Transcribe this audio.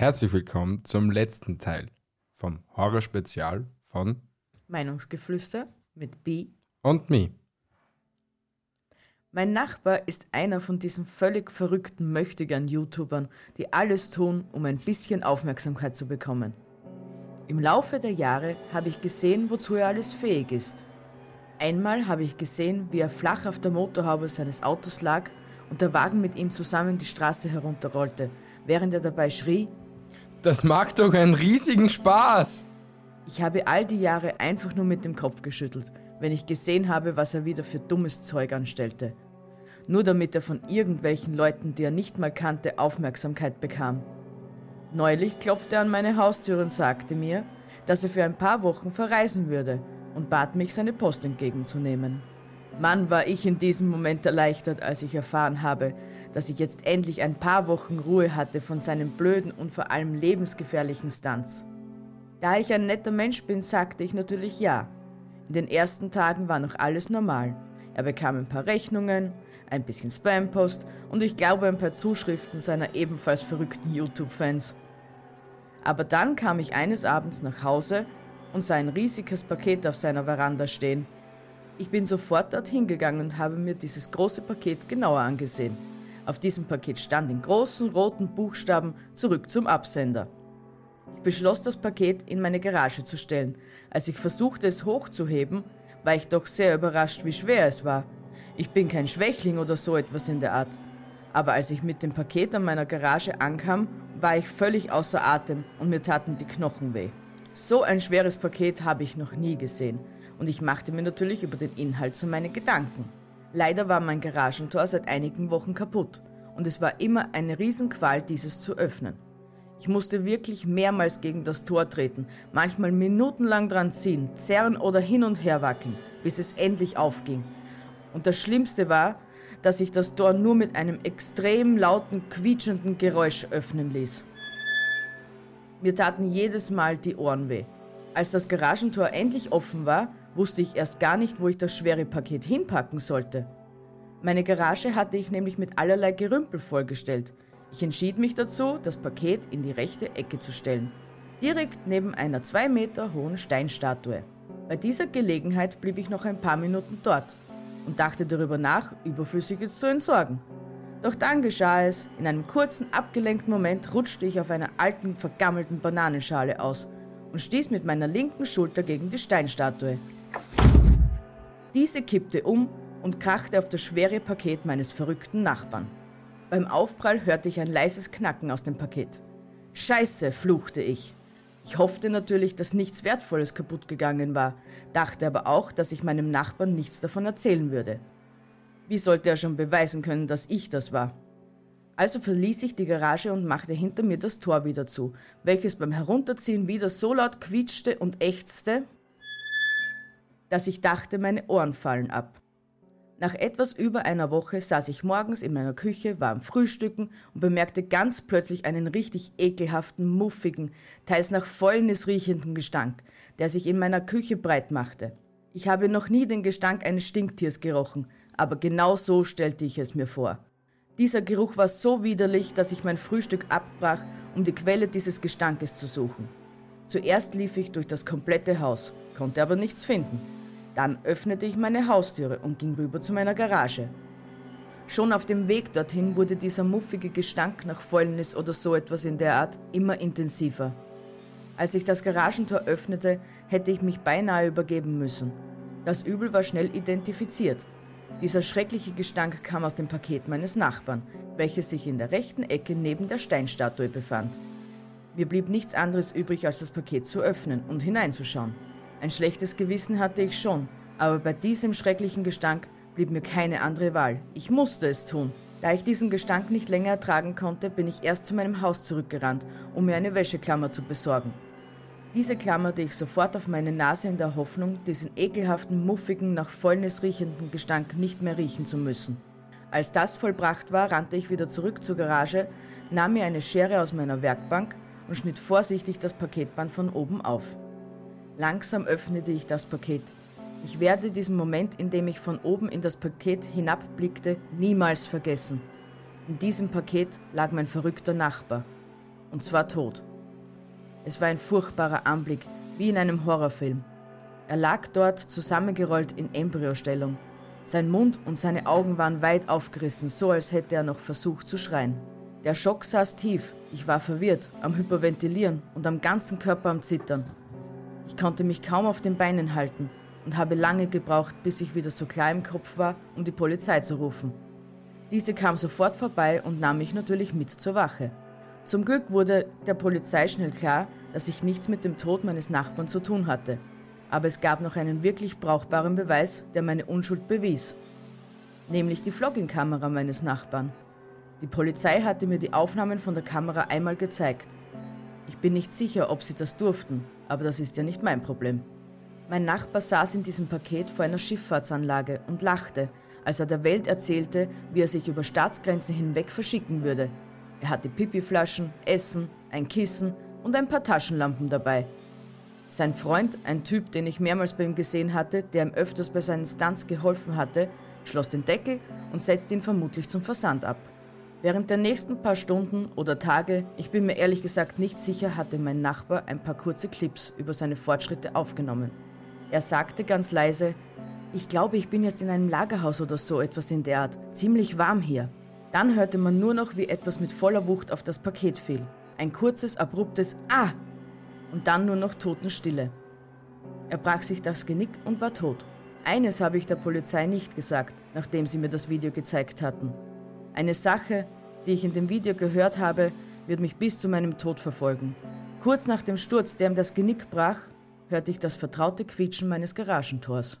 Herzlich willkommen zum letzten Teil vom Horror-Spezial von Meinungsgeflüster mit B. und Me. Mein Nachbar ist einer von diesen völlig verrückten Möchtegern YouTubern, die alles tun, um ein bisschen Aufmerksamkeit zu bekommen. Im Laufe der Jahre habe ich gesehen, wozu er alles fähig ist. Einmal habe ich gesehen, wie er flach auf der Motorhaube seines Autos lag und der Wagen mit ihm zusammen die Straße herunterrollte, während er dabei schrie, Das macht doch einen riesigen Spaß! Ich habe all die Jahre einfach nur mit dem Kopf geschüttelt, wenn ich gesehen habe, was er wieder für dummes Zeug anstellte. Nur damit er von irgendwelchen Leuten, die er nicht mal kannte, Aufmerksamkeit bekam. Neulich klopfte er an meine Haustür und sagte mir, dass er für ein paar Wochen verreisen würde und bat mich, seine Post entgegenzunehmen. Mann, war ich in diesem Moment erleichtert, als ich erfahren habe, dass ich jetzt endlich ein paar Wochen Ruhe hatte von seinen blöden und vor allem lebensgefährlichen Stunts. Da ich ein netter Mensch bin, sagte ich natürlich ja. In den ersten Tagen war noch alles normal. Er bekam ein paar Rechnungen, ein bisschen Spampost und ich glaube ein paar Zuschriften seiner ebenfalls verrückten YouTube-Fans. Aber dann kam ich eines Abends nach Hause und sah ein riesiges Paket auf seiner Veranda stehen. Ich bin sofort dorthin gegangen und habe mir dieses große Paket genauer angesehen. Auf diesem Paket stand in großen roten Buchstaben zurück zum Absender. Ich beschloss, das Paket in meine Garage zu stellen. Als ich versuchte, es hochzuheben, war ich doch sehr überrascht, wie schwer es war. Ich bin kein Schwächling oder so etwas in der Art. Aber als ich mit dem Paket an meiner Garage ankam, war ich völlig außer Atem und mir taten die Knochen weh. So ein schweres Paket habe ich noch nie gesehen und ich machte mir natürlich über den Inhalt so meine Gedanken. Leider war mein Garagentor seit einigen Wochen kaputt und es war immer eine Riesenqual, dieses zu öffnen. Ich musste wirklich mehrmals gegen das Tor treten, manchmal minutenlang dran ziehen, zerren oder hin und her wackeln, bis es endlich aufging. Und das Schlimmste war, dass ich das Tor nur mit einem extrem lauten, quietschenden Geräusch öffnen ließ. Mir taten jedes Mal die Ohren weh. Als das Garagentor endlich offen war, wusste ich erst gar nicht, wo ich das schwere Paket hinpacken sollte. Meine Garage hatte ich nämlich mit allerlei Gerümpel vollgestellt. Ich entschied mich dazu, das Paket in die rechte Ecke zu stellen, direkt neben einer zwei Meter hohen Steinstatue. Bei dieser Gelegenheit blieb ich noch ein paar Minuten dort und dachte darüber nach, Überflüssiges zu entsorgen. Doch dann geschah es, in einem kurzen, abgelenkten Moment rutschte ich auf einer alten, vergammelten Bananenschale aus und stieß mit meiner linken Schulter gegen die Steinstatue. Diese kippte um und krachte auf das schwere Paket meines verrückten Nachbarn. Beim Aufprall hörte ich ein leises Knacken aus dem Paket. Scheiße, fluchte ich. Ich hoffte natürlich, dass nichts Wertvolles kaputt gegangen war, dachte aber auch, dass ich meinem Nachbarn nichts davon erzählen würde. Wie sollte er schon beweisen können, dass ich das war? Also verließ ich die Garage und machte hinter mir das Tor wieder zu, welches beim Herunterziehen wieder so laut quietschte und ächzte, dass ich dachte, meine Ohren fallen ab. Nach etwas über einer Woche saß ich morgens in meiner Küche, war am Frühstücken und bemerkte ganz plötzlich einen richtig ekelhaften, muffigen, teils nach Fäulnis riechenden Gestank, der sich in meiner Küche breit machte. Ich habe noch nie den Gestank eines Stinktiers gerochen, aber genau so stellte ich es mir vor. Dieser Geruch war so widerlich, dass ich mein Frühstück abbrach, um die Quelle dieses Gestankes zu suchen. Zuerst lief ich durch das komplette Haus, konnte aber nichts finden. Dann öffnete ich meine Haustüre und ging rüber zu meiner Garage. Schon auf dem Weg dorthin wurde dieser muffige Gestank nach Fäulnis oder so etwas in der Art immer intensiver. Als ich das Garagentor öffnete, hätte ich mich beinahe übergeben müssen. Das Übel war schnell identifiziert. Dieser schreckliche Gestank kam aus dem Paket meines Nachbarn, welches sich in der rechten Ecke neben der Steinstatue befand. Mir blieb nichts anderes übrig, als das Paket zu öffnen und hineinzuschauen. Ein schlechtes Gewissen hatte ich schon, aber bei diesem schrecklichen Gestank blieb mir keine andere Wahl. Ich musste es tun. Da ich diesen Gestank nicht länger ertragen konnte, bin ich erst zu meinem Haus zurückgerannt, um mir eine Wäscheklammer zu besorgen. Diese klammerte ich sofort auf meine Nase in der Hoffnung, diesen ekelhaften, muffigen, nach Fäulnis riechenden Gestank nicht mehr riechen zu müssen. Als das vollbracht war, rannte ich wieder zurück zur Garage, nahm mir eine Schere aus meiner Werkbank und schnitt vorsichtig das Paketband von oben auf. Langsam öffnete ich das Paket. Ich werde diesen Moment, in dem ich von oben in das Paket hinabblickte, niemals vergessen. In diesem Paket lag mein verrückter Nachbar. Und zwar tot. Es war ein furchtbarer Anblick, wie in einem Horrorfilm. Er lag dort zusammengerollt in Embryostellung. Sein Mund und seine Augen waren weit aufgerissen, so als hätte er noch versucht zu schreien. Der Schock saß tief, ich war verwirrt, am Hyperventilieren und am ganzen Körper am Zittern. Ich konnte mich kaum auf den Beinen halten und habe lange gebraucht, bis ich wieder so klar im Kopf war, um die Polizei zu rufen. Diese kam sofort vorbei und nahm mich natürlich mit zur Wache. Zum Glück wurde der Polizei schnell klar, dass ich nichts mit dem Tod meines Nachbarn zu tun hatte. Aber es gab noch einen wirklich brauchbaren Beweis, der meine Unschuld bewies. Nämlich die Vlogging-Kamera meines Nachbarn. Die Polizei hatte mir die Aufnahmen von der Kamera einmal gezeigt. Ich bin nicht sicher, ob sie das durften, aber das ist ja nicht mein Problem. Mein Nachbar saß in diesem Paket vor einer Schifffahrtsanlage und lachte, als er der Welt erzählte, wie er sich über Staatsgrenzen hinweg verschicken würde, er hatte Pipiflaschen, Essen, ein Kissen und ein paar Taschenlampen dabei. Sein Freund, ein Typ, den ich mehrmals bei ihm gesehen hatte, der ihm öfters bei seinen Stunts geholfen hatte, schloss den Deckel und setzte ihn vermutlich zum Versand ab. Während der nächsten paar Stunden oder Tage, ich bin mir ehrlich gesagt nicht sicher, hatte mein Nachbar ein paar kurze Clips über seine Fortschritte aufgenommen. Er sagte ganz leise, ich glaube, ich bin jetzt in einem Lagerhaus oder so etwas in der Art. Ziemlich warm hier. Dann hörte man nur noch, wie etwas mit voller Wucht auf das Paket fiel. Ein kurzes, abruptes Ah! Und dann nur noch Totenstille. Er brach sich das Genick und war tot. Eines habe ich der Polizei nicht gesagt, nachdem sie mir das Video gezeigt hatten. Eine Sache, die ich in dem Video gehört habe, wird mich bis zu meinem Tod verfolgen. Kurz nach dem Sturz, der ihm das Genick brach, hörte ich das vertraute Quietschen meines Garagentors.